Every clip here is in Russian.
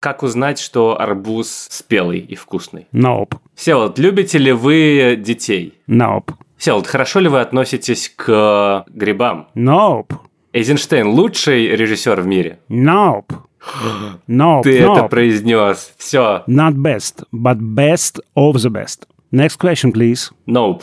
Как узнать, что арбуз спелый и вкусный? Nope. Всеволод, любите ли вы детей? Nope. Всеволод, хорошо ли вы относитесь к грибам? Nope. Эйзенштейн лучший режиссер в мире? Nope. Nope. Ты nope. это произнес. Все. Not best, but best of the best. Next question, please. Nope.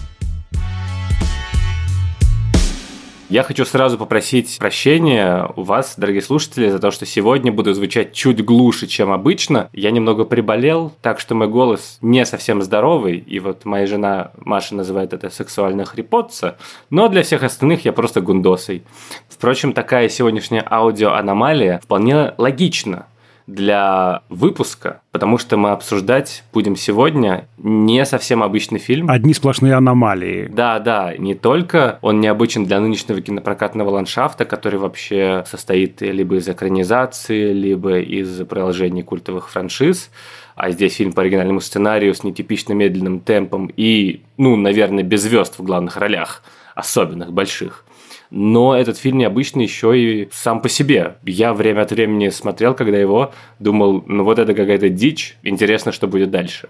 Я хочу сразу попросить прощения у вас, дорогие слушатели, за то, что сегодня буду звучать чуть глуше, чем обычно. Я немного приболел, так что мой голос не совсем здоровый, и вот моя жена Маша называет это сексуально хрипотца, но для всех остальных я просто гундосый. Впрочем, такая сегодняшняя аудиоаномалия вполне логична для выпуска, потому что мы обсуждать будем сегодня не совсем обычный фильм. Одни сплошные аномалии. Да, да, не только он необычен для нынешнего кинопрокатного ландшафта, который вообще состоит либо из экранизации, либо из продолжения культовых франшиз, а здесь фильм по оригинальному сценарию с нетипично медленным темпом и, ну, наверное, без звезд в главных ролях, особенных, больших. Но этот фильм необычный еще и сам по себе. Я время от времени смотрел, когда его, думал, ну вот это какая-то дичь, интересно, что будет дальше.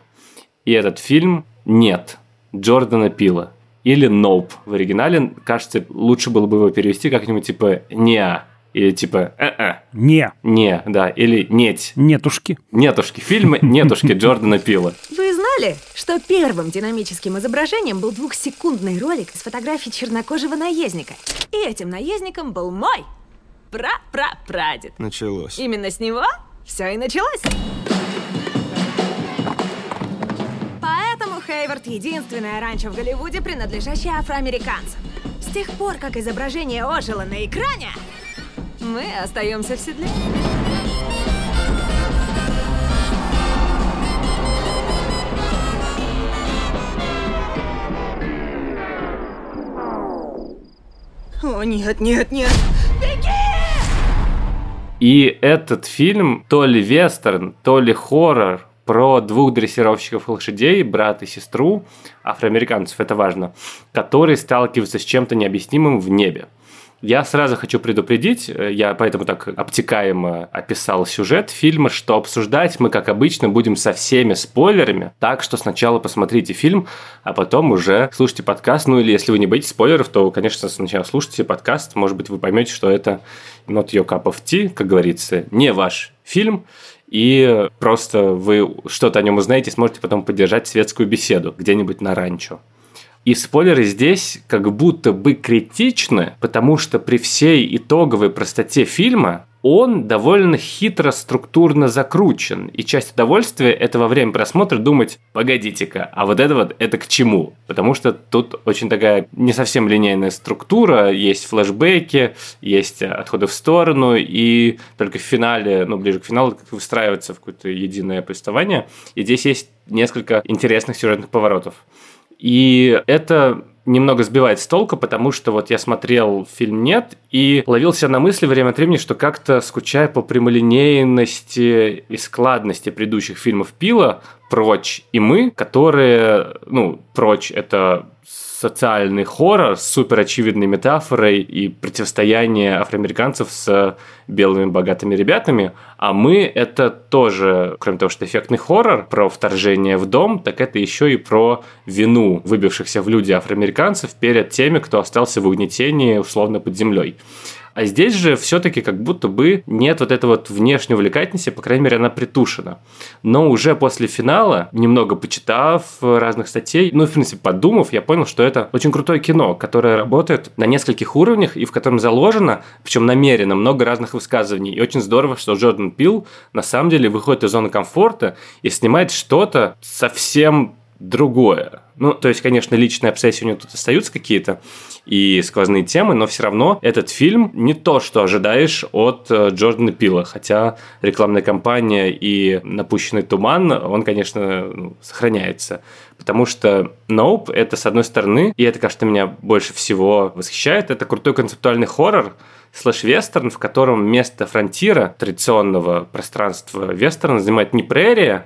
И этот фильм «Нет» Джордана Пила. Или «Nope» в оригинале. Кажется, лучше было бы его перевести как-нибудь типа «Неа». Или типа «э-э». Не. Не, да. Или «неть». Нетушки. Нетушки. Фильм «Нетушки» Джордана Пила. Вы знали, что первым динамическим изображением был двухсекундный ролик с фотографией чернокожего наездника? И этим наездником был мой пра-пра-прадед. Началось. Именно с него все и началось. Поэтому Хейвард – единственное ранчо в Голливуде, принадлежащее афроамериканцам. С тех пор, как изображение ожило на экране, мы остаемся в седле. О, нет, нет, нет. И этот фильм то ли вестерн, то ли хоррор про двух дрессировщиков лошадей, брат и сестру, афроамериканцев, это важно, которые сталкиваются с чем-то необъяснимым в небе. Я сразу хочу предупредить, э, я поэтому так обтекаемо описал сюжет фильма, что обсуждать мы, как обычно, будем со всеми спойлерами, так что сначала посмотрите фильм, а потом уже слушайте подкаст, ну или если вы не боитесь спойлеров, то, конечно, сначала слушайте подкаст, может быть, вы поймете, что это not your cup of tea, как говорится, не ваш фильм, и просто вы что-то о нем узнаете, сможете потом поддержать светскую беседу где-нибудь на ранчо. И спойлеры здесь как будто бы критичны, потому что при всей итоговой простоте фильма он довольно хитро структурно закручен. И часть удовольствия – это во время просмотра думать, погодите-ка, а вот это вот, это к чему? Потому что тут очень такая не совсем линейная структура, есть флешбеки, есть отходы в сторону, и только в финале, ну, ближе к финалу, как выстраивается в какое-то единое повествование. И здесь есть несколько интересных сюжетных поворотов. И это немного сбивает с толка, потому что вот я смотрел фильм «Нет» и ловился на мысли время от времени, что как-то скучаю по прямолинейности и складности предыдущих фильмов Пила «Прочь» и «Мы», которые, ну, «Прочь» — это социальный хоррор с супер очевидной метафорой и противостояние афроамериканцев с белыми богатыми ребятами. А мы — это тоже, кроме того, что эффектный хоррор про вторжение в дом, так это еще и про вину выбившихся в люди афроамериканцев перед теми, кто остался в угнетении условно под землей. А здесь же все-таки как будто бы нет вот этой вот внешней увлекательности, по крайней мере, она притушена. Но уже после финала, немного почитав разных статей, ну, в принципе, подумав, я понял, что это очень крутое кино, которое работает на нескольких уровнях и в котором заложено, причем намеренно, много разных высказываний. И очень здорово, что Джордан Пил на самом деле выходит из зоны комфорта и снимает что-то совсем другое. Ну, то есть, конечно, личные обсессии у него тут остаются какие-то и сквозные темы, но все равно этот фильм не то, что ожидаешь от э, Джордана Пила. Хотя рекламная кампания и напущенный туман, он, конечно, ну, сохраняется. Потому что Nope — это, с одной стороны, и это, кажется, меня больше всего восхищает, это крутой концептуальный хоррор, слэш-вестерн, в котором место фронтира, традиционного пространства вестерна, занимает не прерия,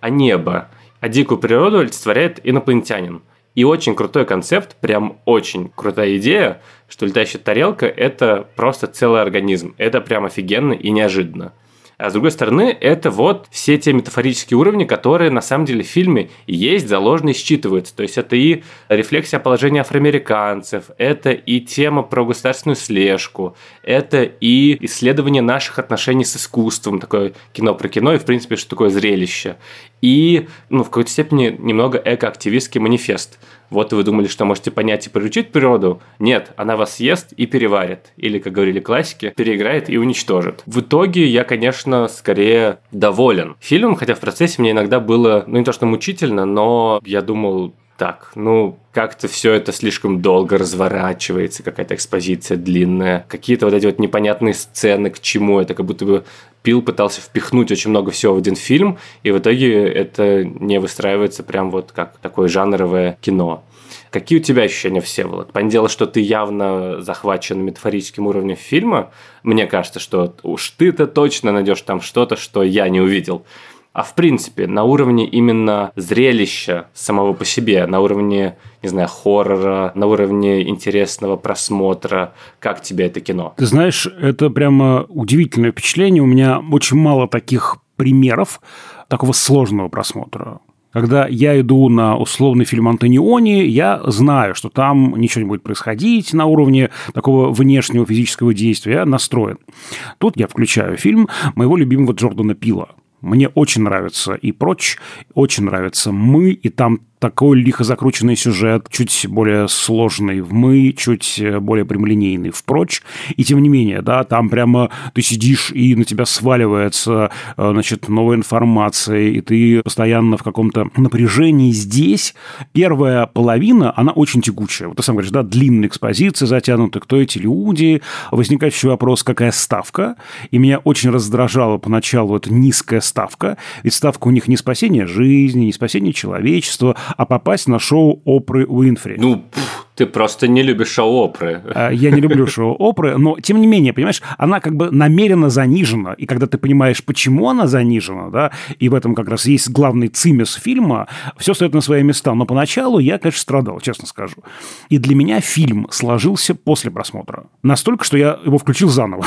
а небо а дикую природу олицетворяет инопланетянин. И очень крутой концепт, прям очень крутая идея, что летающая тарелка – это просто целый организм. Это прям офигенно и неожиданно. А с другой стороны, это вот все те метафорические уровни, которые на самом деле в фильме есть, заложены и считываются. То есть это и рефлексия положения афроамериканцев, это и тема про государственную слежку, это и исследование наших отношений с искусством, такое кино про кино и, в принципе, что такое зрелище. И, ну, в какой-то степени немного экоактивистский манифест – вот вы думали, что можете понять и приручить природу? Нет, она вас съест и переварит. Или, как говорили классики, переиграет и уничтожит. В итоге я, конечно, скорее доволен фильмом, хотя в процессе мне иногда было, ну не то что мучительно, но я думал, так, ну, как-то все это слишком долго разворачивается, какая-то экспозиция длинная, какие-то вот эти вот непонятные сцены, к чему это, как будто бы Пил пытался впихнуть очень много всего в один фильм, и в итоге это не выстраивается прям вот как такое жанровое кино. Какие у тебя ощущения, Всеволод? Понятное дело, что ты явно захвачен метафорическим уровнем фильма. Мне кажется, что уж ты-то точно найдешь там что-то, что я не увидел а в принципе на уровне именно зрелища самого по себе, на уровне, не знаю, хоррора, на уровне интересного просмотра, как тебе это кино? Ты знаешь, это прямо удивительное впечатление. У меня очень мало таких примеров такого сложного просмотра. Когда я иду на условный фильм Антониони, я знаю, что там ничего не будет происходить на уровне такого внешнего физического действия. Я настроен. Тут я включаю фильм моего любимого Джордана Пила – мне очень нравится и прочь, очень нравится мы, и там такой лихо закрученный сюжет, чуть более сложный в «мы», чуть э, более прямолинейный в «прочь». И тем не менее, да, там прямо ты сидишь, и на тебя сваливается, э, значит, новая информация, и ты постоянно в каком-то напряжении. Здесь первая половина, она очень тягучая. Вот ты сам говоришь, да, длинная экспозиция затянута, кто эти люди. Возникает еще вопрос, какая ставка. И меня очень раздражала поначалу эта низкая ставка. Ведь ставка у них не спасение жизни, не спасение человечества, а попасть на шоу Опры Уинфри. Ну, ты просто не любишь шоу Опры. А, я не люблю шоу Опры, но тем не менее, понимаешь, она как бы намеренно занижена. И когда ты понимаешь, почему она занижена, да, и в этом как раз есть главный цимес фильма, все стоит на свои места. Но поначалу я, конечно, страдал, честно скажу. И для меня фильм сложился после просмотра. Настолько, что я его включил заново.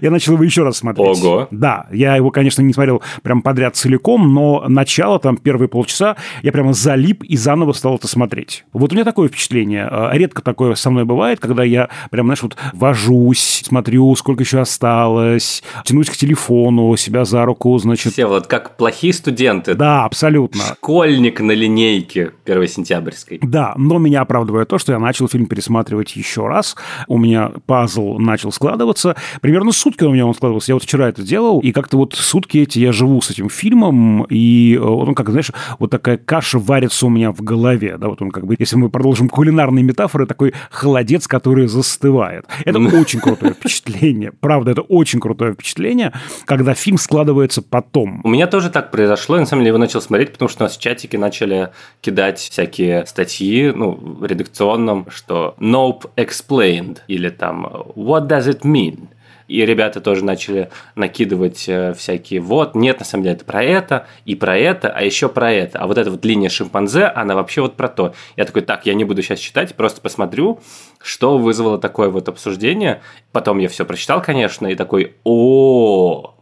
Я начал его еще раз смотреть. Ого. Да, я его, конечно, не смотрел прям подряд целиком, но начало, там, первые полчаса, я прямо залип и заново стал это смотреть. Вот у меня такое впечатление. А, редко такое со мной бывает, когда я прям, знаешь, вот вожусь, смотрю, сколько еще осталось, тянусь к телефону, себя за руку, значит... Все вот как плохие студенты. Да, абсолютно. Школьник на линейке 1 сентябрьской. Да, но меня оправдывает то, что я начал фильм пересматривать еще раз. У меня пазл начал складываться. Примерно примерно сутки у меня он складывался. Я вот вчера это делал, и как-то вот сутки эти я живу с этим фильмом, и э, он, как, знаешь, вот такая каша варится у меня в голове, да, вот он как бы, если мы продолжим кулинарные метафоры, такой холодец, который застывает. Это очень крутое впечатление. Правда, это очень крутое впечатление, когда фильм складывается потом. У меня тоже так произошло. Я, на самом деле, его начал смотреть, потому что у нас в чатике начали кидать всякие статьи, ну, в редакционном, что Nope explained, или там What does it mean? И ребята тоже начали накидывать э, всякие вот, нет, на самом деле это про это, и про это, а еще про это. А вот эта вот линия шимпанзе, она вообще вот про то. Я такой, так, я не буду сейчас читать, просто посмотрю, что вызвало такое вот обсуждение. Потом я все прочитал, конечно, и такой, о,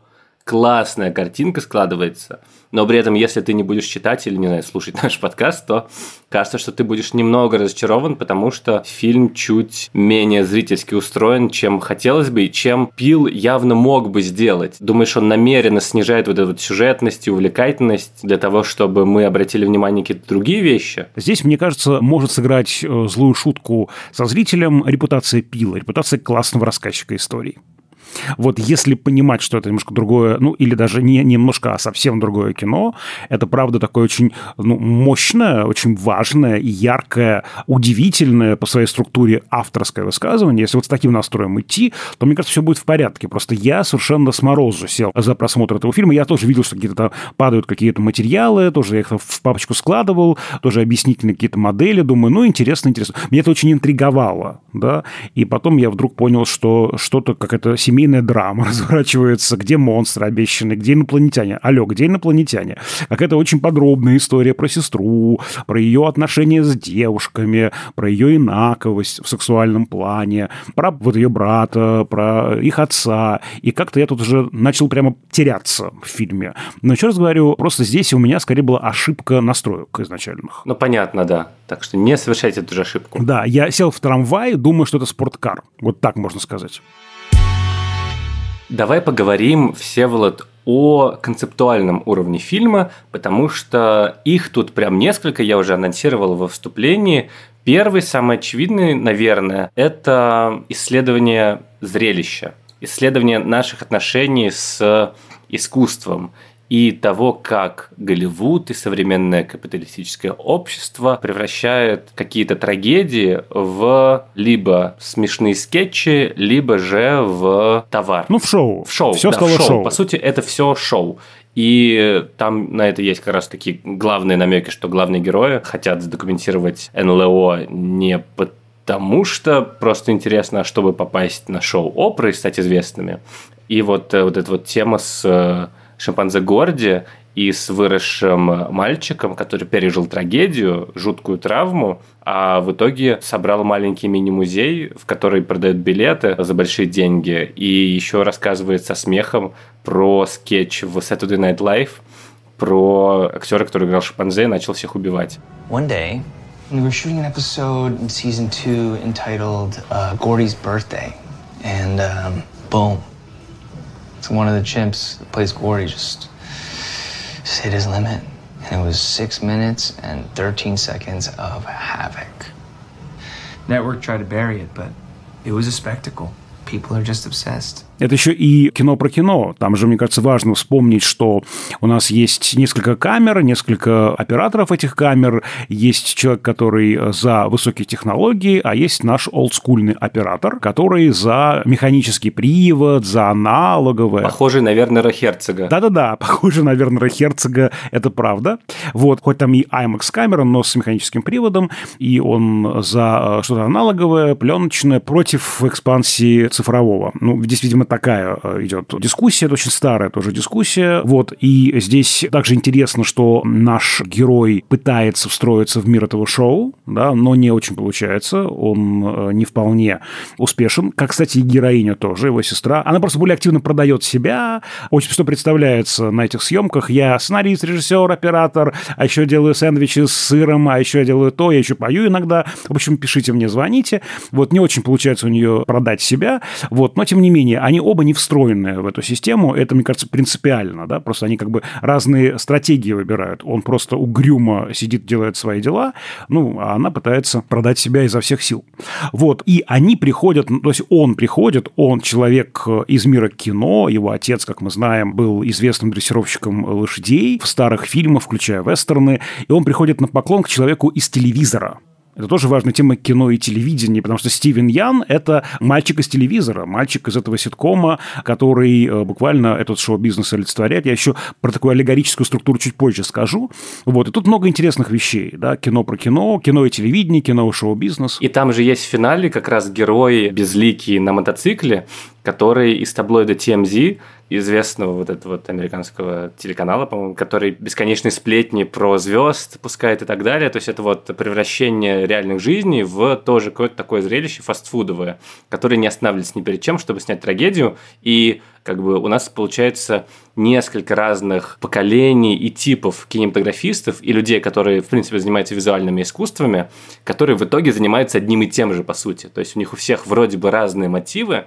классная картинка складывается – но при этом, если ты не будешь читать или, не знаю, слушать наш подкаст, то кажется, что ты будешь немного разочарован, потому что фильм чуть менее зрительски устроен, чем хотелось бы, и чем Пил явно мог бы сделать. Думаешь, он намеренно снижает вот эту сюжетность и увлекательность для того, чтобы мы обратили внимание на какие-то другие вещи? Здесь, мне кажется, может сыграть э, злую шутку со зрителем репутация Пила, репутация классного рассказчика историй. Вот если понимать, что это немножко другое, ну, или даже не немножко, а совсем другое кино, это, правда, такое очень ну, мощное, очень важное яркое, удивительное по своей структуре авторское высказывание. Если вот с таким настроем идти, то, мне кажется, все будет в порядке. Просто я совершенно с морозу сел за просмотр этого фильма. Я тоже видел, что какие-то там падают какие-то материалы, тоже я их в папочку складывал, тоже объяснительные какие-то модели. Думаю, ну, интересно, интересно. Меня это очень интриговало, да. И потом я вдруг понял, что что-то, какая-то семейная драма разворачивается, где монстры обещаны, где инопланетяне. Алло, где инопланетяне? Какая-то очень подробная история про сестру, про ее отношения с девушками, про ее инаковость в сексуальном плане, про вот ее брата, про их отца. И как-то я тут уже начал прямо теряться в фильме. Но еще раз говорю, просто здесь у меня скорее была ошибка настроек изначальных. Ну, понятно, да. Так что не совершайте эту же ошибку. Да, я сел в трамвай, думаю, что это спорткар. Вот так можно сказать. Давай поговорим, Всеволод, о концептуальном уровне фильма, потому что их тут прям несколько, я уже анонсировал во вступлении. Первый, самый очевидный, наверное, это исследование зрелища, исследование наших отношений с искусством и того, как Голливуд и современное капиталистическое общество превращает какие-то трагедии в либо смешные скетчи, либо же в товар. Ну, в шоу. В шоу. Все да, стало в шоу. шоу. По сути, это все шоу. И там на это есть как раз такие главные намеки, что главные герои хотят задокументировать НЛО не потому что просто интересно, а чтобы попасть на шоу оперы и стать известными. И вот, э, вот эта вот тема с э, шимпанзе Горди и с выросшим мальчиком, который пережил трагедию, жуткую травму, а в итоге собрал маленький мини-музей, в который продают билеты за большие деньги, и еще рассказывает со смехом про скетч в Saturday Night Live, про актера, который играл шимпанзе и начал всех убивать. One day, we were shooting an episode in season two entitled uh, Gordy's Birthday. And um, boom. One of the chimps that plays Gordy just, just hit his limit. And it was six minutes and 13 seconds of havoc. Network tried to bury it, but it was a spectacle. People are just obsessed. Это еще и кино про кино. Там же, мне кажется, важно вспомнить, что у нас есть несколько камер, несколько операторов этих камер, есть человек, который за высокие технологии, а есть наш олдскульный оператор, который за механический привод, за аналоговое. Похожий на Вернера Херцога. Да-да-да, похоже на Вернера Херцога, это правда. Вот, хоть там и IMAX камера, но с механическим приводом, и он за э, что-то аналоговое, пленочное, против экспансии цифрового. Ну, здесь, видимо, такая э, идет дискуссия, это очень старая тоже дискуссия. Вот, и здесь также интересно, что наш герой пытается встроиться в мир этого шоу, да, но не очень получается, он э, не вполне успешен. Как, кстати, и героиня тоже, его сестра. Она просто более активно продает себя, очень что представляется на этих съемках. Я сценарист, режиссер, оператор, а еще делаю сэндвичи с сыром, а еще я делаю то, я еще пою иногда. В общем, пишите мне, звоните. Вот не очень получается у нее продать себя, вот, но тем не менее, они оба не встроены в эту систему. Это, мне кажется, принципиально, да, просто они как бы разные стратегии выбирают. Он просто угрюмо сидит, делает свои дела, ну, а она пытается продать себя изо всех сил. Вот, и они приходят, ну, то есть он приходит, он человек из мира кино, его отец, как мы знаем, был известным дрессировщиком лошадей в старых фильмах, включая вестерны, и он приходит на поклон к человеку из телевизора. Это тоже важная тема кино и телевидения, потому что Стивен Ян – это мальчик из телевизора, мальчик из этого ситкома, который э, буквально этот шоу-бизнес олицетворяет. Я еще про такую аллегорическую структуру чуть позже скажу. Вот, и тут много интересных вещей, да, кино про кино, кино и телевидение, кино и шоу-бизнес. И там же есть в финале как раз герой безликий на мотоцикле, который из таблоида TMZ известного вот этого вот американского телеканала, по-моему, который бесконечные сплетни про звезд пускает и так далее. То есть это вот превращение реальных жизней в тоже какое-то такое зрелище фастфудовое, которое не останавливается ни перед чем, чтобы снять трагедию. И как бы у нас получается несколько разных поколений и типов кинематографистов и людей, которые, в принципе, занимаются визуальными искусствами, которые в итоге занимаются одним и тем же, по сути. То есть у них у всех вроде бы разные мотивы,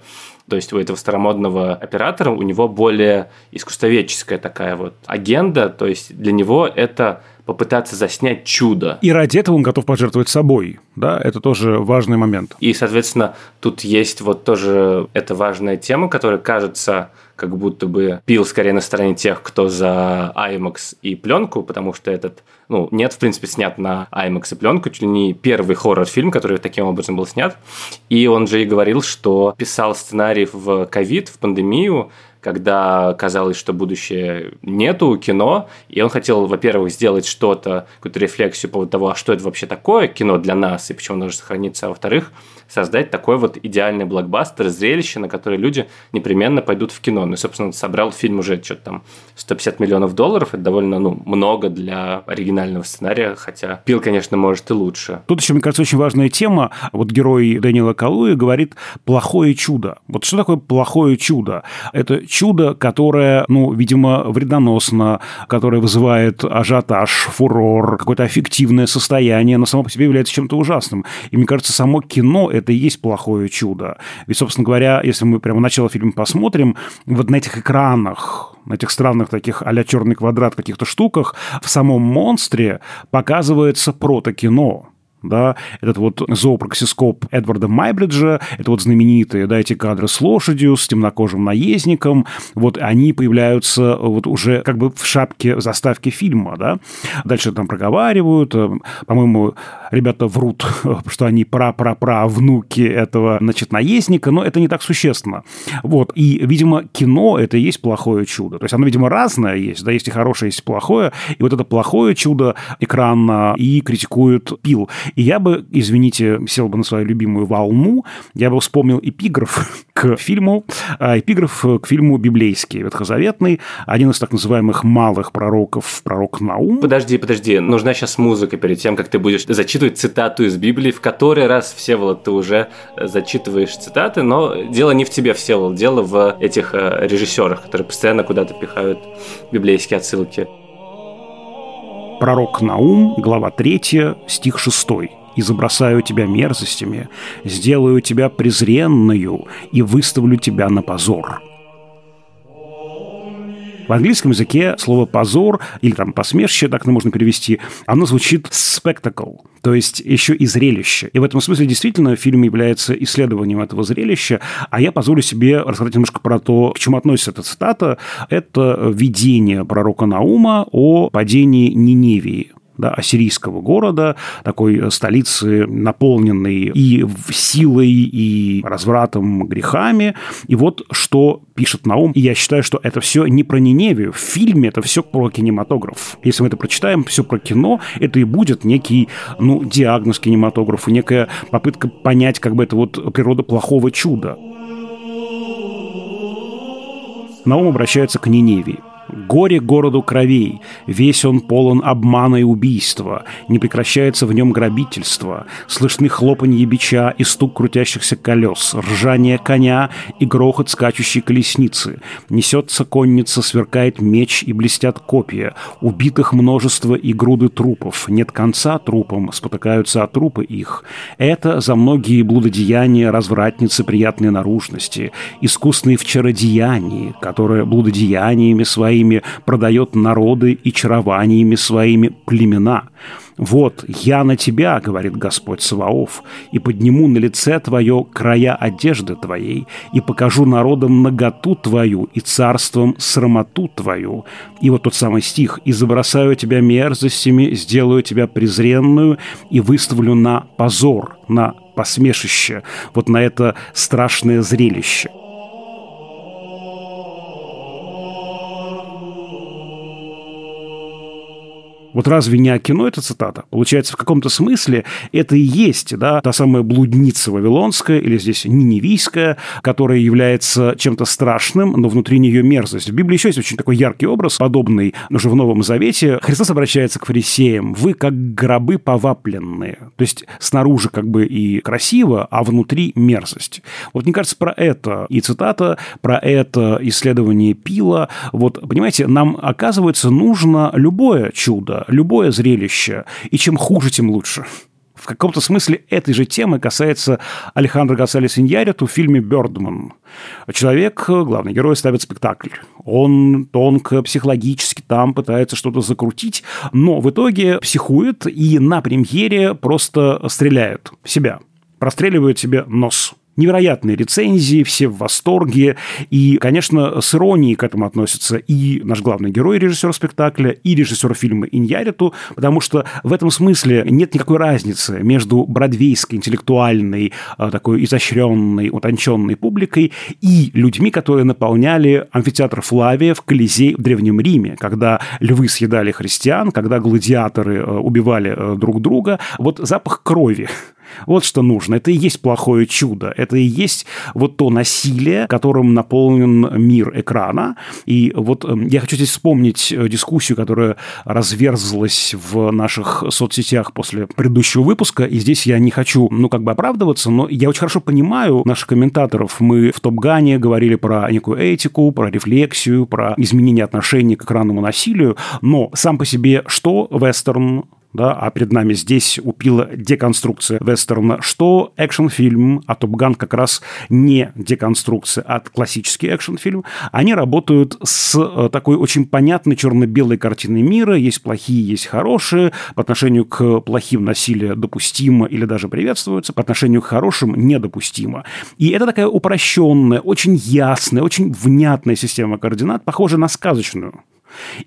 то есть у этого старомодного оператора у него более искусствоведческая такая вот агенда, то есть для него это попытаться заснять чудо. И ради этого он готов пожертвовать собой, да, это тоже важный момент. И, соответственно, тут есть вот тоже эта важная тема, которая кажется как будто бы пил скорее на стороне тех, кто за IMAX и пленку, потому что этот, ну, нет, в принципе, снят на IMAX и пленку, чуть ли не первый хоррор-фильм, который таким образом был снят. И он же и говорил, что писал сценарий в ковид, в пандемию, когда казалось, что будущее нету кино, и он хотел, во-первых, сделать что-то, какую-то рефлексию по поводу того, а что это вообще такое кино для нас, и почему оно должно сохраниться, а во-вторых, создать такой вот идеальный блокбастер, зрелище, на которое люди непременно пойдут в кино. Ну и, собственно, собрал фильм уже что-то там 150 миллионов долларов. Это довольно ну, много для оригинального сценария, хотя Пил, конечно, может и лучше. Тут еще, мне кажется, очень важная тема. Вот герой Дэниела Калуи говорит «плохое чудо». Вот что такое плохое чудо? Это чудо, которое, ну, видимо, вредоносно, которое вызывает ажиотаж, фурор, какое-то аффективное состояние, но само по себе является чем-то ужасным. И мне кажется, само кино это и есть плохое чудо. Ведь, собственно говоря, если мы прямо начало фильма посмотрим, вот на этих экранах, на этих странных таких а черный квадрат каких-то штуках, в самом монстре показывается протокино да, этот вот зоопроксископ Эдварда Майбриджа, это вот знаменитые, да, эти кадры с лошадью, с темнокожим наездником, вот они появляются вот уже как бы в шапке заставки фильма, да, дальше там проговаривают, э, по-моему, ребята врут, что они пра-пра-пра внуки этого, значит, наездника, но это не так существенно, вот, и, видимо, кино это и есть плохое чудо, то есть оно, видимо, разное есть, да, есть и хорошее, есть и плохое, и вот это плохое чудо экранно и критикуют пил. И я бы, извините, сел бы на свою любимую волну, я бы вспомнил эпиграф к фильму, а, эпиграф к фильму библейский, ветхозаветный, один из так называемых малых пророков, пророк Наум. Подожди, подожди, нужна сейчас музыка перед тем, как ты будешь зачитывать цитату из Библии, в который раз, Всеволод, ты уже зачитываешь цитаты, но дело не в тебе, Всеволод, дело в этих э, режиссерах, которые постоянно куда-то пихают библейские отсылки. Пророк Наум, глава 3, стих 6. «И забросаю тебя мерзостями, сделаю тебя презренную и выставлю тебя на позор». В английском языке слово «позор» или там «посмешище», так можно перевести, оно звучит «spectacle», то есть еще и зрелище. И в этом смысле действительно фильм является исследованием этого зрелища, а я позволю себе рассказать немножко про то, к чему относится эта цитата. Это видение пророка Наума о падении Ниневии да, ассирийского города, такой э, столицы, наполненной и силой, и развратом, грехами. И вот что пишет Наум. И я считаю, что это все не про Ниневию. В фильме это все про кинематограф. Если мы это прочитаем, все про кино, это и будет некий, ну, диагноз кинематографа, некая попытка понять, как бы это вот природа плохого чуда. Наум обращается к Ниневии. Горе городу кровей, весь он полон обмана и убийства, не прекращается в нем грабительство, слышны хлопанье бича и стук крутящихся колес, ржание коня и грохот скачущей колесницы. Несется конница, сверкает меч и блестят копья, убитых множество и груды трупов, нет конца трупам, спотыкаются от трупы их. Это за многие блудодеяния развратницы приятной наружности, искусные в чародеянии, которые блудодеяниями своими своими продает народы и чарованиями своими племена. «Вот, я на тебя, — говорит Господь Саваоф, — и подниму на лице твое края одежды твоей, и покажу народам наготу твою и царством срамоту твою». И вот тот самый стих «И забросаю тебя мерзостями, сделаю тебя презренную и выставлю на позор, на посмешище, вот на это страшное зрелище». Вот разве не о кино эта цитата? Получается, в каком-то смысле это и есть да, та самая блудница вавилонская или здесь ниневийская, которая является чем-то страшным, но внутри нее мерзость. В Библии еще есть очень такой яркий образ, подобный уже в Новом Завете. Христос обращается к фарисеям. Вы как гробы повапленные. То есть снаружи как бы и красиво, а внутри мерзость. Вот мне кажется, про это и цитата, про это исследование Пила. Вот, понимаете, нам, оказывается, нужно любое чудо, любое зрелище. И чем хуже, тем лучше. В каком-то смысле этой же темы касается Алехандро Гасалес Иньяриту в фильме «Бёрдман». Человек, главный герой, ставит спектакль. Он тонко, психологически там пытается что-то закрутить, но в итоге психует и на премьере просто стреляет себя. Простреливает себе нос невероятные рецензии, все в восторге. И, конечно, с иронией к этому относятся и наш главный герой, режиссер спектакля, и режиссер фильма Иньяриту, потому что в этом смысле нет никакой разницы между бродвейской, интеллектуальной, а, такой изощренной, утонченной публикой и людьми, которые наполняли амфитеатр Флавия в Колизей в Древнем Риме, когда львы съедали христиан, когда гладиаторы а, убивали а, друг друга. Вот запах крови вот что нужно. Это и есть плохое чудо. Это и есть вот то насилие, которым наполнен мир экрана. И вот эм, я хочу здесь вспомнить э, дискуссию, которая разверзлась в наших соцсетях после предыдущего выпуска. И здесь я не хочу, ну, как бы оправдываться, но я очень хорошо понимаю наших комментаторов. Мы в Топ-Гане говорили про некую этику, про рефлексию, про изменение отношений к экранному насилию. Но сам по себе что вестерн, да, а перед нами здесь упила деконструкция вестерна, что экшн-фильм, а Топ Ган как раз не деконструкция, а классический экшн-фильм, они работают с э, такой очень понятной черно-белой картиной мира, есть плохие, есть хорошие, по отношению к плохим насилие допустимо или даже приветствуется, по отношению к хорошим недопустимо. И это такая упрощенная, очень ясная, очень внятная система координат, похожая на сказочную.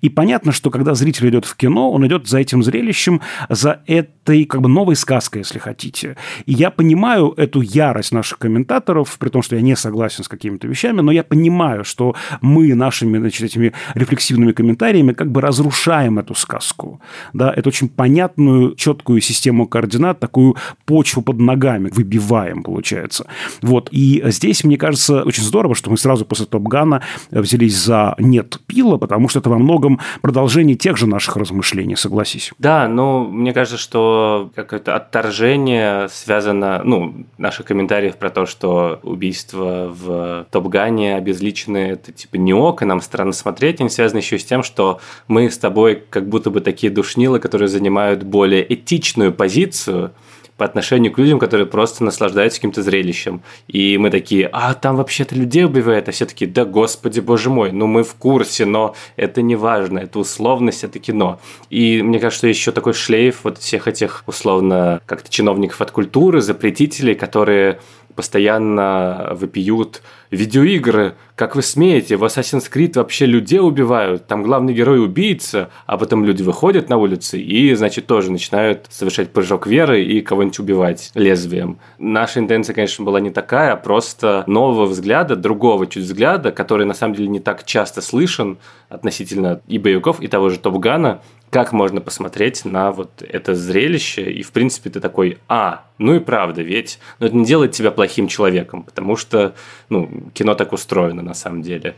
И понятно, что когда зритель идет в кино, он идет за этим зрелищем, за этой как бы новой сказкой, если хотите. И я понимаю эту ярость наших комментаторов, при том, что я не согласен с какими-то вещами, но я понимаю, что мы нашими значит, этими рефлексивными комментариями как бы разрушаем эту сказку. Да, это очень понятную, четкую систему координат, такую почву под ногами выбиваем, получается. Вот. И здесь, мне кажется, очень здорово, что мы сразу после Топ-Гана взялись за «нет пила», потому что это во многом продолжение тех же наших размышлений, согласись. Да, но мне кажется, что какое-то отторжение связано, ну, наших комментариев про то, что убийство в Топгане обезличены, это типа не ок, и нам странно смотреть, они связаны еще с тем, что мы с тобой как будто бы такие душнилы, которые занимают более этичную позицию, по отношению к людям, которые просто наслаждаются каким-то зрелищем. И мы такие, а там вообще-то людей убивают, а все такие, да господи, боже мой, ну мы в курсе, но это не важно, это условность, это кино. И мне кажется, еще такой шлейф вот всех этих условно как-то чиновников от культуры, запретителей, которые постоянно выпьют видеоигры, как вы смеете, в Assassin's Creed вообще людей убивают, там главный герой убийца, а потом люди выходят на улицы и, значит, тоже начинают совершать прыжок веры и кого-нибудь убивать лезвием. Наша интенция, конечно, была не такая, а просто нового взгляда, другого чуть взгляда, который на самом деле не так часто слышен относительно и боевиков, и того же Топгана, как можно посмотреть на вот это зрелище, и в принципе ты такой, а, ну и правда, ведь, но это не делает тебя плохим человеком, потому что, ну, кино так устроено на самом деле.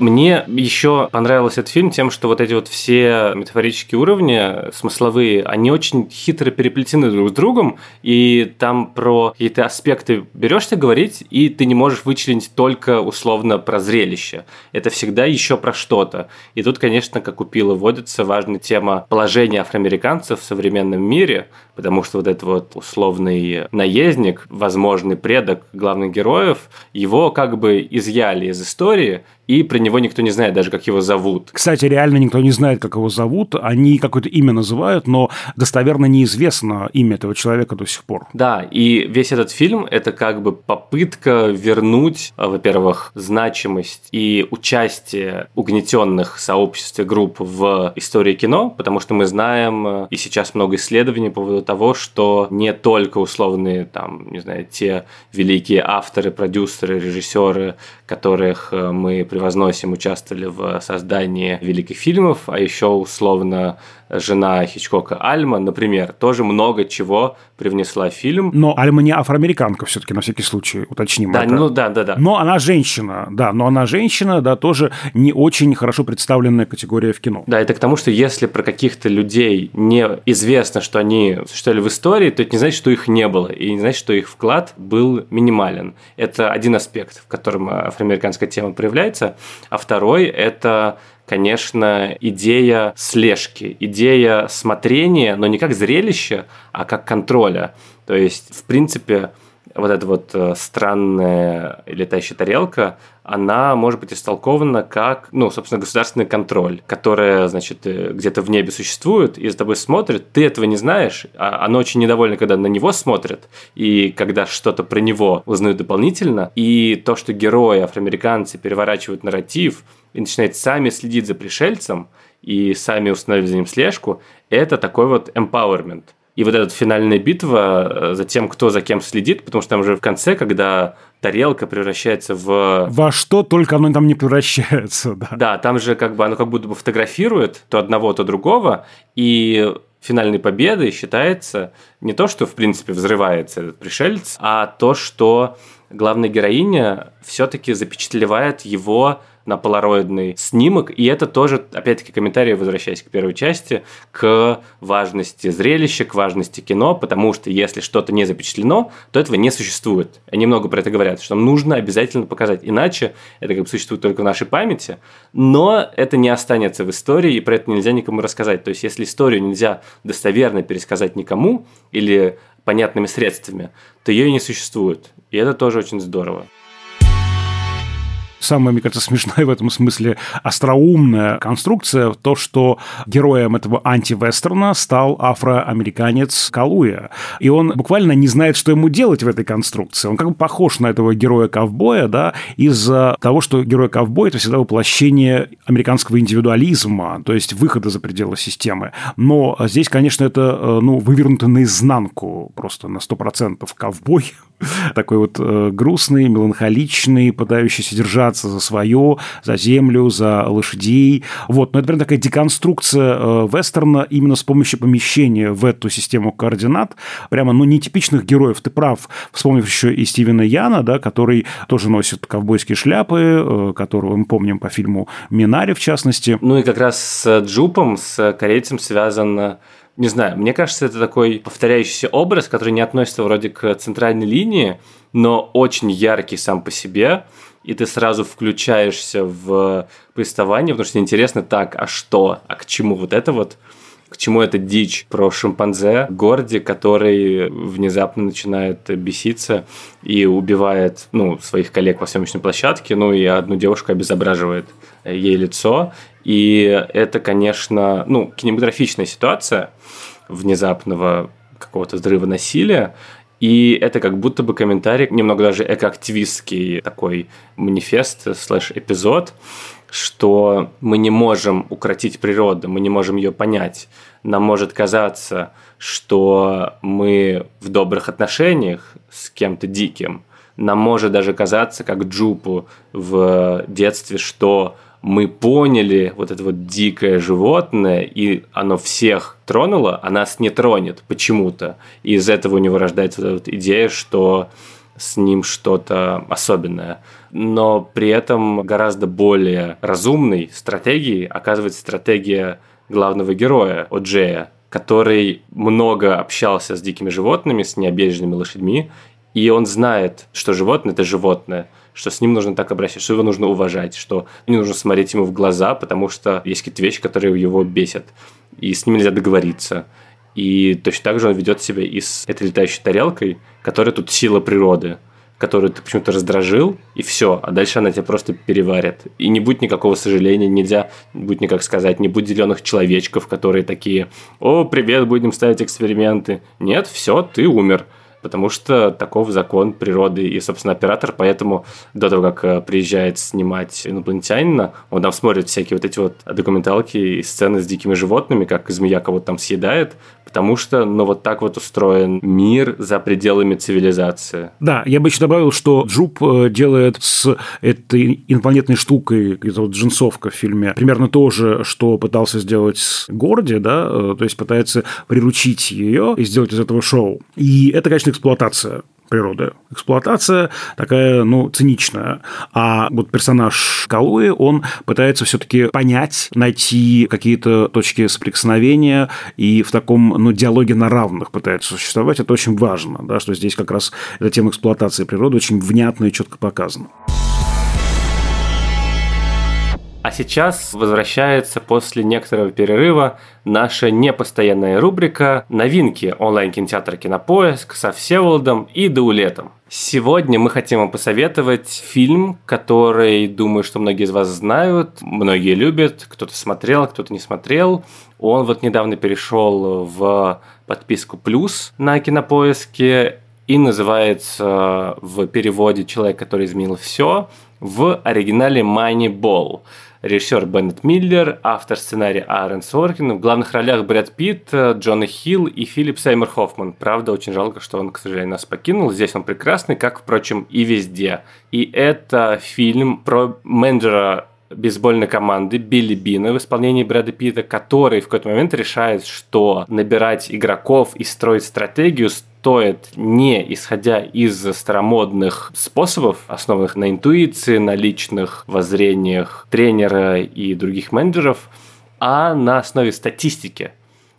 Мне еще понравился этот фильм тем, что вот эти вот все метафорические уровни смысловые, они очень хитро переплетены друг с другом, и там про какие-то аспекты берешься говорить, и ты не можешь вычленить только условно про зрелище. Это всегда еще про что-то. И тут, конечно, как у Пила вводится важная тема положения афроамериканцев в современном мире, потому что вот этот вот условный наездник, возможный предок главных героев, его как бы изъяли из истории, и про него никто не знает даже, как его зовут. Кстати, реально никто не знает, как его зовут. Они какое-то имя называют, но достоверно неизвестно имя этого человека до сих пор. Да, и весь этот фильм – это как бы попытка вернуть, а, во-первых, значимость и участие угнетенных сообществ и групп в истории кино, потому что мы знаем, э, и сейчас много исследований по поводу того, что не только условные, там, не знаю, те великие авторы, продюсеры, режиссеры, которых э, мы превозносим, участвовали в создании великих фильмов, а еще условно жена Хичкока Альма, например, тоже много чего привнесла в фильм. Но Альма не афроамериканка все-таки, на всякий случай, уточним да, это. Ну да, да, да. Но она женщина, да, но она женщина, да, тоже не очень хорошо представленная категория в кино. Да, это к тому, что если про каких-то людей не известно, что они существовали в истории, то это не значит, что их не было, и не значит, что их вклад был минимален. Это один аспект, в котором афроамериканская тема проявляется, а второй – это конечно, идея слежки, идея смотрения, но не как зрелище, а как контроля. То есть, в принципе, вот эта вот э, странная летающая тарелка, она может быть истолкована как, ну, собственно, государственный контроль, которая, значит, э, где-то в небе существует и за тобой смотрит, ты этого не знаешь, а оно очень недовольно, когда на него смотрят, и когда что-то про него узнают дополнительно, и то, что герои, афроамериканцы переворачивают нарратив и начинают сами следить за пришельцем, и сами устанавливать за ним слежку, это такой вот empowerment – и вот эта финальная битва э, за тем, кто за кем следит, потому что там же в конце, когда тарелка превращается в... Во что только оно там не превращается, да. Да, там же как бы оно как будто бы фотографирует то одного, то другого, и финальной победой считается не то, что в принципе взрывается этот пришелец, а то, что главная героиня все-таки запечатлевает его на полароидный снимок. И это тоже, опять-таки, комментарий, возвращаясь к первой части, к важности зрелища, к важности кино, потому что если что-то не запечатлено, то этого не существует. Они много про это говорят, что нужно обязательно показать. Иначе это как бы существует только в нашей памяти, но это не останется в истории, и про это нельзя никому рассказать. То есть, если историю нельзя достоверно пересказать никому или понятными средствами, то ее не существует. И это тоже очень здорово самая, мне кажется, смешная в этом смысле остроумная конструкция то, что героем этого антивестерна стал афроамериканец Калуя. И он буквально не знает, что ему делать в этой конструкции. Он как бы похож на этого героя-ковбоя, да, из-за того, что герой-ковбой – это всегда воплощение американского индивидуализма, то есть выхода за пределы системы. Но здесь, конечно, это, э, ну, вывернуто наизнанку просто на 100% ковбой, такой вот э, грустный, меланхоличный, пытающийся держаться за свое, за землю, за лошадей. Вот, но это прям такая деконструкция э, вестерна именно с помощью помещения в эту систему координат. Прямо, ну, нетипичных героев. Ты прав, вспомнив еще и Стивена Яна, да, который тоже носит ковбойские шляпы, э, которого мы помним по фильму «Минари», в частности. Ну и как раз с Джупом, с корейцем связан не знаю, мне кажется, это такой повторяющийся образ, который не относится вроде к центральной линии, но очень яркий сам по себе, и ты сразу включаешься в повествование, потому что интересно так, а что, а к чему вот это вот, к чему эта дичь про шимпанзе Горди, который внезапно начинает беситься и убивает ну, своих коллег по съемочной площадке, ну и одну девушку обезображивает ей лицо. И это, конечно, ну, кинематографичная ситуация внезапного какого-то взрыва насилия. И это как будто бы комментарий, немного даже экоактивистский такой манифест слэш-эпизод, что мы не можем укротить природу, мы не можем ее понять. Нам может казаться, что мы в добрых отношениях с кем-то диким. Нам может даже казаться, как Джупу в детстве, что мы поняли вот это вот дикое животное, и оно всех тронуло, а нас не тронет почему-то. И из этого у него рождается вот эта вот идея, что с ним что-то особенное. Но при этом гораздо более разумной стратегией оказывается стратегия главного героя, О'Джея, который много общался с дикими животными, с необъезженными лошадьми, и он знает, что животное – это животное – что с ним нужно так обращаться, что его нужно уважать, что не нужно смотреть ему в глаза, потому что есть какие-то вещи, которые его бесят, и с ним нельзя договориться. И точно так же он ведет себя и с этой летающей тарелкой, которая тут сила природы, которую ты почему-то раздражил, и все, а дальше она тебя просто переварит. И не будет никакого сожаления, нельзя будет никак сказать, не будет зеленых человечков, которые такие, о, привет, будем ставить эксперименты. Нет, все, ты умер потому что таков закон природы и, собственно, оператор, поэтому до того, как э, приезжает снимать инопланетянина, он там смотрит всякие вот эти вот документалки и сцены с дикими животными, как змея кого-то там съедает, потому что, ну, вот так вот устроен мир за пределами цивилизации. Да, я бы еще добавил, что Джуп э, делает с этой инопланетной штукой, это вот джинсовка в фильме, примерно то же, что пытался сделать с Горди, да, э, то есть пытается приручить ее и сделать из этого шоу. И это, конечно, эксплуатация природы. Эксплуатация такая, ну, циничная. А вот персонаж Калуи, он пытается все-таки понять, найти какие-то точки соприкосновения и в таком, ну, диалоге на равных пытается существовать. Это очень важно, да, что здесь как раз эта тема эксплуатации природы очень внятно и четко показана. А сейчас возвращается после некоторого перерыва наша непостоянная рубрика «Новинки онлайн-кинотеатра Кинопоиск» со Всеволодом и Даулетом. Сегодня мы хотим вам посоветовать фильм, который, думаю, что многие из вас знают, многие любят, кто-то смотрел, кто-то не смотрел. Он вот недавно перешел в подписку «Плюс» на Кинопоиске и называется в переводе «Человек, который изменил все» в оригинале «Moneyball» режиссер Беннет Миллер, автор сценария Аарон Соркин, в главных ролях Брэд Питт, Джона Хилл и Филипп Сеймер Хоффман. Правда, очень жалко, что он, к сожалению, нас покинул. Здесь он прекрасный, как, впрочем, и везде. И это фильм про менеджера бейсбольной команды Билли Бина в исполнении Брэда Питта, который в какой-то момент решает, что набирать игроков и строить стратегию стоит не исходя из старомодных способов, основанных на интуиции, на личных воззрениях тренера и других менеджеров, а на основе статистики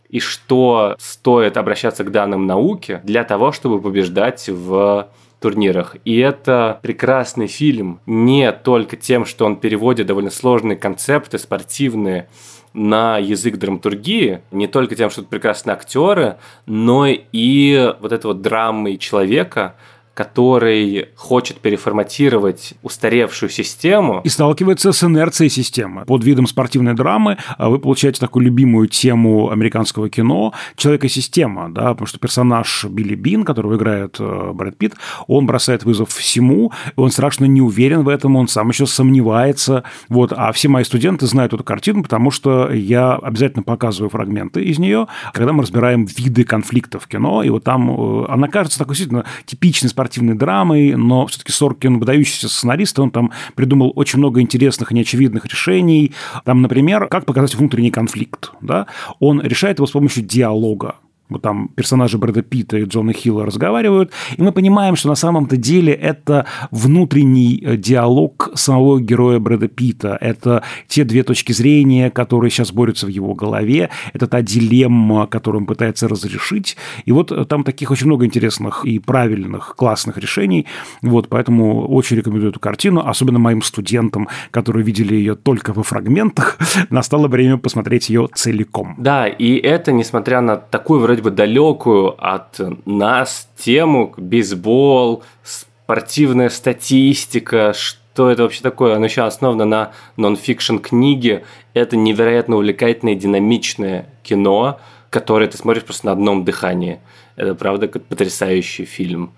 и что стоит обращаться к данным науки для того, чтобы побеждать в турнирах. И это прекрасный фильм не только тем, что он переводит довольно сложные концепты спортивные на язык драматургии, не только тем, что это прекрасные актеры, но и вот этой вот драмой человека, который хочет переформатировать устаревшую систему. И сталкивается с инерцией системы. Под видом спортивной драмы а вы получаете такую любимую тему американского кино «Человек-система», да, потому что персонаж Билли Бин, которого играет э, Брэд Питт, он бросает вызов всему, и он страшно не уверен в этом, он сам еще сомневается. Вот. А все мои студенты знают эту картину, потому что я обязательно показываю фрагменты из нее, когда мы разбираем виды конфликтов в кино, и вот там э, она кажется такой действительно типичной спортивной спортивной драмой, но все-таки Соркин выдающийся сценарист, он там придумал очень много интересных и неочевидных решений. Там, например, как показать внутренний конфликт. Да? Он решает его с помощью диалога там персонажи Брэда Питта и Джона Хилла разговаривают, и мы понимаем, что на самом-то деле это внутренний э, диалог самого героя Брэда Питта, это те две точки зрения, которые сейчас борются в его голове, это та дилемма, которую он пытается разрешить, и вот э, там таких очень много интересных и правильных, классных решений, вот, поэтому очень рекомендую эту картину, особенно моим студентам, которые видели ее только во фрагментах, настало время посмотреть ее целиком. Да, и это, несмотря на такую вроде бы далекую от нас тему, бейсбол, спортивная статистика, что это вообще такое? Оно еще основано на нон-фикшн книге. Это невероятно увлекательное, динамичное кино, которое ты смотришь просто на одном дыхании. Это, правда, потрясающий фильм.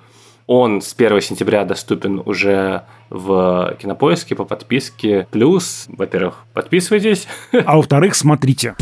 Он с 1 сентября доступен уже в кинопоиске по подписке. Плюс, во-первых, подписывайтесь. А во-вторых, смотрите.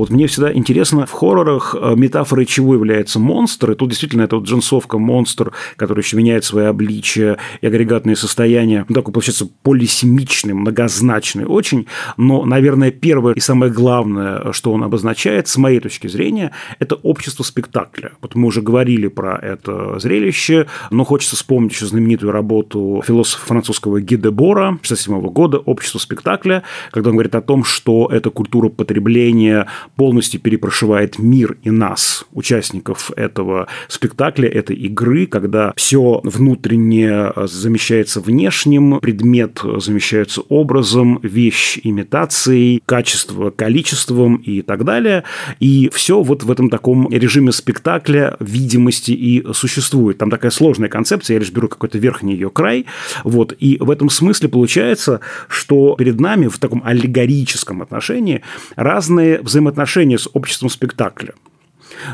Вот мне всегда интересно в хоррорах э, метафорой чего является монстр. И тут действительно это вот джинсовка монстр, который еще меняет свое обличие и агрегатные состояния. Ну, такой получается полисемичный, многозначный очень. Но, наверное, первое и самое главное, что он обозначает, с моей точки зрения, это общество спектакля. Вот мы уже говорили про это зрелище, но хочется вспомнить еще знаменитую работу философа французского Гидебора 67 года «Общество спектакля», когда он говорит о том, что это культура потребления полностью перепрошивает мир и нас, участников этого спектакля, этой игры, когда все внутреннее замещается внешним, предмет замещается образом, вещь имитацией, качество количеством и так далее. И все вот в этом таком режиме спектакля, видимости и существует. Там такая сложная концепция, я лишь беру какой-то верхний ее край. Вот. И в этом смысле получается, что перед нами в таком аллегорическом отношении разные взаимоотношения взаимоотношения с обществом спектакля.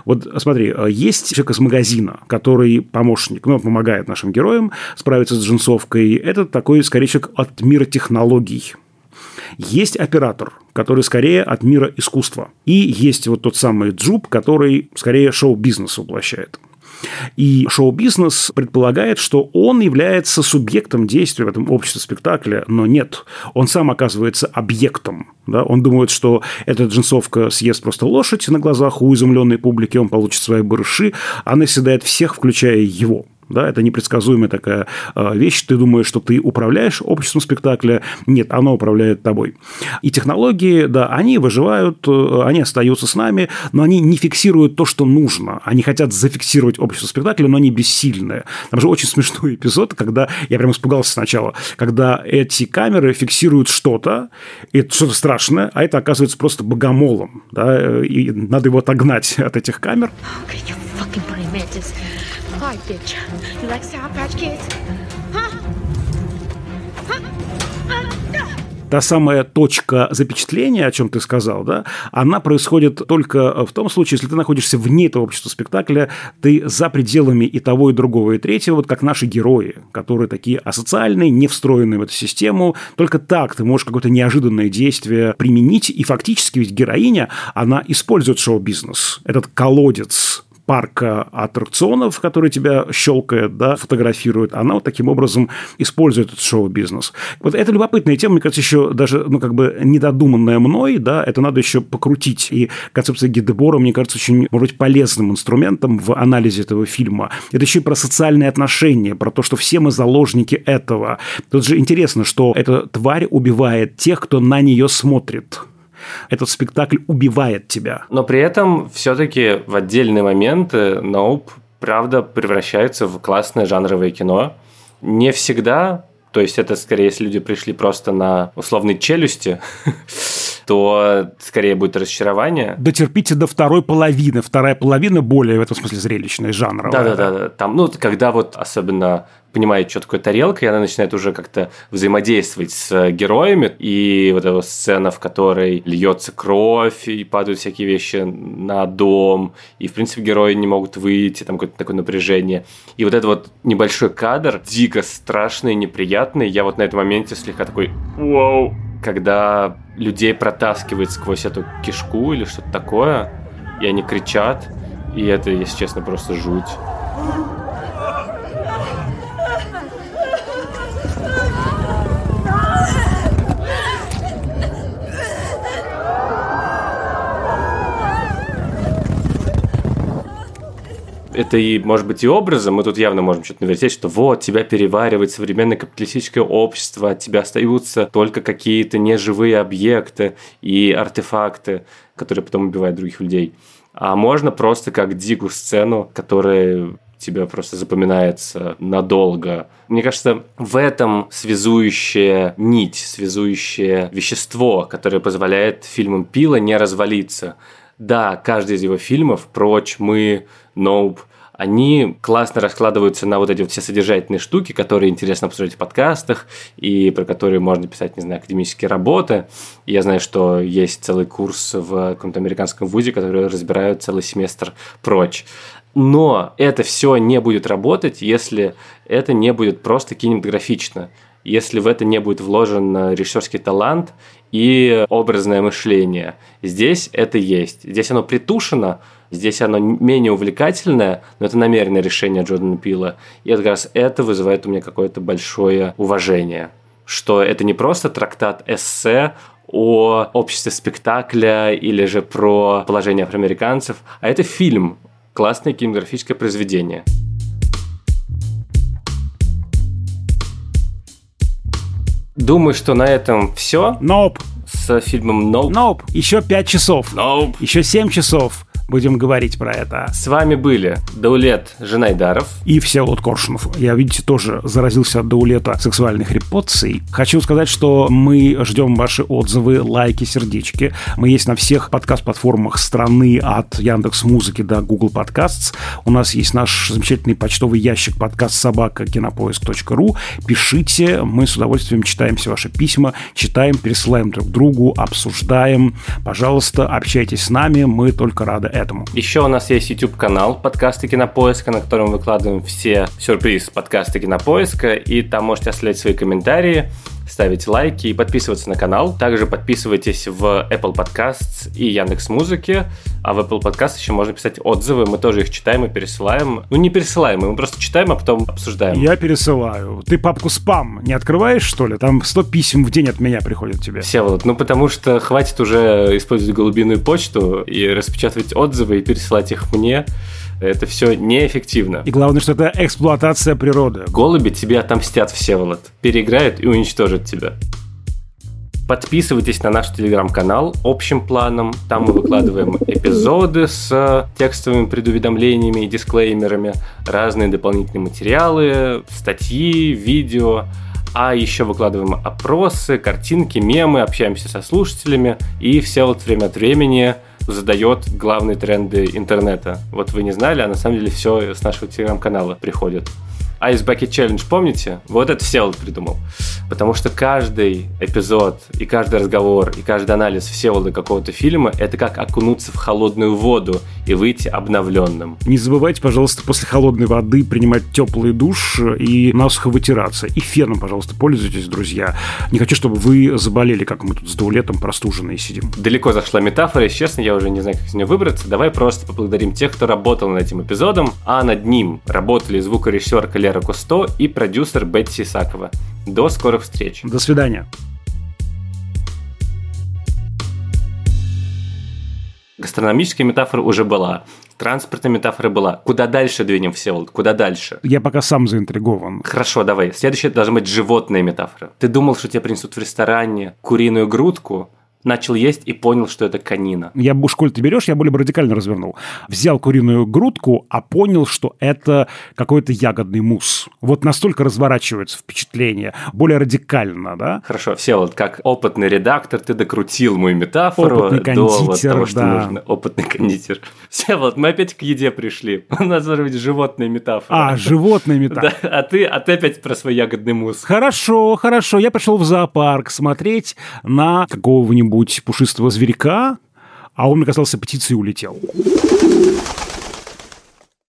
Вот смотри, есть человек из магазина, который помощник, ну, помогает нашим героям справиться с джинсовкой. Это такой, скорее, человек от мира технологий. Есть оператор, который скорее от мира искусства. И есть вот тот самый джуб, который скорее шоу-бизнес воплощает. И шоу-бизнес предполагает, что он является субъектом действия в этом обществе спектакля, но нет, он сам оказывается объектом. Да? Он думает, что эта джинсовка съест просто лошадь на глазах у изумленной публики, он получит свои барыши, она съедает всех, включая его. Да, это непредсказуемая такая э, вещь. Ты думаешь, что ты управляешь обществом спектакля. Нет, оно управляет тобой. И технологии, да, они выживают, э, они остаются с нами, но они не фиксируют то, что нужно. Они хотят зафиксировать общество спектакля, но они бессильные. Там же очень смешной эпизод, когда я прям испугался сначала, когда эти камеры фиксируют что-то, и это что-то страшное, а это оказывается просто богомолом. Да, и надо его отогнать от этих камер. Okay, Hi, bitch. You like Sour Patch Kids? Та самая точка запечатления, о чем ты сказал, да, она происходит только в том случае, если ты находишься вне этого общества спектакля, ты за пределами и того, и другого, и третьего, вот как наши герои, которые такие асоциальные, не встроенные в эту систему. Только так ты можешь какое-то неожиданное действие применить, и фактически ведь героиня, она использует шоу-бизнес, этот колодец парка аттракционов, который тебя щелкает, да, фотографирует, она вот таким образом использует этот шоу-бизнес. Вот это любопытная тема, мне кажется, еще даже, ну, как бы недодуманная мной, да, это надо еще покрутить. И концепция Гидебора, мне кажется, очень, может быть, полезным инструментом в анализе этого фильма. Это еще и про социальные отношения, про то, что все мы заложники этого. Тут же интересно, что эта тварь убивает тех, кто на нее смотрит этот спектакль убивает тебя. Но при этом все-таки в отдельные моменты Ноуп, правда, превращается в классное жанровое кино. Не всегда, то есть это скорее, если люди пришли просто на условные челюсти, то скорее будет разочарование. Дотерпите до второй половины. Вторая половина более в этом смысле зрелищная, жанровая. Да-да-да. Там, ну, когда вот особенно понимает, что такое тарелка, и она начинает уже как-то взаимодействовать с героями. И вот эта сцена, в которой льется кровь, и падают всякие вещи на дом, и, в принципе, герои не могут выйти, там какое-то такое напряжение. И вот этот вот небольшой кадр, дико страшный, неприятный, я вот на этом моменте слегка такой «Вау!» Когда людей протаскивает сквозь эту кишку или что-то такое, и они кричат, и это, если честно, просто жуть. Это и, может быть, и образом, мы тут явно можем что-то навертеть, что вот, тебя переваривает современное капиталистическое общество, от тебя остаются только какие-то неживые объекты и артефакты, которые потом убивают других людей. А можно просто как дикую сцену, которая тебе просто запоминается надолго. Мне кажется, в этом связующая нить, связующее вещество, которое позволяет фильмам Пила не развалиться. Да, каждый из его фильмов, прочь, мы, Ноуп, они классно раскладываются на вот эти вот все содержательные штуки, которые интересно обсуждать в подкастах, и про которые можно писать, не знаю, академические работы. Я знаю, что есть целый курс в каком-то американском вузе, который разбирают целый семестр прочь. Но это все не будет работать, если это не будет просто кинематографично если в это не будет вложен режиссерский талант и образное мышление. Здесь это есть. Здесь оно притушено, здесь оно менее увлекательное, но это намеренное решение Джордана Пила. И как раз это вызывает у меня какое-то большое уважение. Что это не просто трактат эссе о обществе спектакля или же про положение афроамериканцев, а это фильм, классное кинематографическое произведение. Думаю, что на этом все. Nope. С фильмом Nope. Nope. Еще 5 часов. Nope. Еще 7 часов будем говорить про это. С вами были Даулет Женайдаров и Всеволод Коршунов. Я, видите, тоже заразился от Даулета сексуальных репоций. Хочу сказать, что мы ждем ваши отзывы, лайки, сердечки. Мы есть на всех подкаст-платформах страны от Яндекс Музыки до Google Podcasts. У нас есть наш замечательный почтовый ящик подкаст собака кинопоиск.ру. Пишите, мы с удовольствием читаем все ваши письма, читаем, пересылаем друг другу, обсуждаем. Пожалуйста, общайтесь с нами, мы только рады этому. Еще у нас есть YouTube-канал подкасты Кинопоиска, на котором выкладываем все сюрприз подкасты Кинопоиска, и там можете оставлять свои комментарии ставить лайки и подписываться на канал. Также подписывайтесь в Apple Podcasts и Яндекс Музыки. А в Apple Podcast еще можно писать отзывы. Мы тоже их читаем и пересылаем. Ну, не пересылаем, мы просто читаем, а потом обсуждаем. Я пересылаю. Ты папку спам не открываешь, что ли? Там 100 писем в день от меня приходят тебе. Все вот, ну потому что хватит уже использовать голубиную почту и распечатывать отзывы и пересылать их мне. Это все неэффективно. И главное, что это эксплуатация природы. Голуби тебе отомстят, Всеволод. Переиграют и уничтожат тебя. Подписывайтесь на наш телеграм-канал общим планом. Там мы выкладываем эпизоды с текстовыми предуведомлениями и дисклеймерами, разные дополнительные материалы, статьи, видео. А еще выкладываем опросы, картинки, мемы, общаемся со слушателями. И все вот время от времени задает главные тренды интернета. Вот вы не знали, а на самом деле все с нашего телеграм-канала приходит. Ice Bucket Challenge, помните? Вот это Всеволод придумал. Потому что каждый эпизод, и каждый разговор, и каждый анализ Всеволода какого-то фильма – это как окунуться в холодную воду и выйти обновленным. Не забывайте, пожалуйста, после холодной воды принимать теплый душ и насухо вытираться. И феном, пожалуйста, пользуйтесь, друзья. Не хочу, чтобы вы заболели, как мы тут с Даулетом простуженные сидим. Далеко зашла метафора, если честно, я уже не знаю, как из нее выбраться. Давай просто поблагодарим тех, кто работал над этим эпизодом, а над ним работали звукорежиссер Лера Кусто и продюсер Бетси Исакова. До скорых встреч. До свидания. Гастрономическая метафора уже была. Транспортная метафора была. Куда дальше двинем, Всеволод? Куда дальше? Я пока сам заинтригован. Хорошо, давай. Следующая должна быть животная метафора. Ты думал, что тебе принесут в ресторане куриную грудку, начал есть и понял, что это канина. Я в школе ты берешь, я более радикально развернул. Взял куриную грудку, а понял, что это какой-то ягодный мусс. Вот настолько разворачивается впечатление. Более радикально, да? Хорошо, все вот как опытный редактор, ты докрутил мою метафору опытный кондитер, до вот того, что да. нужно. Опытный кондитер. Все вот, мы опять к еде пришли. У нас должна быть животная метафора. А, животная метафора. Да, а ты, а ты опять про свой ягодный мусс. Хорошо, хорошо. Я пришел в зоопарк смотреть на какого-нибудь пушистого зверька, а он мне касался птицы и улетел.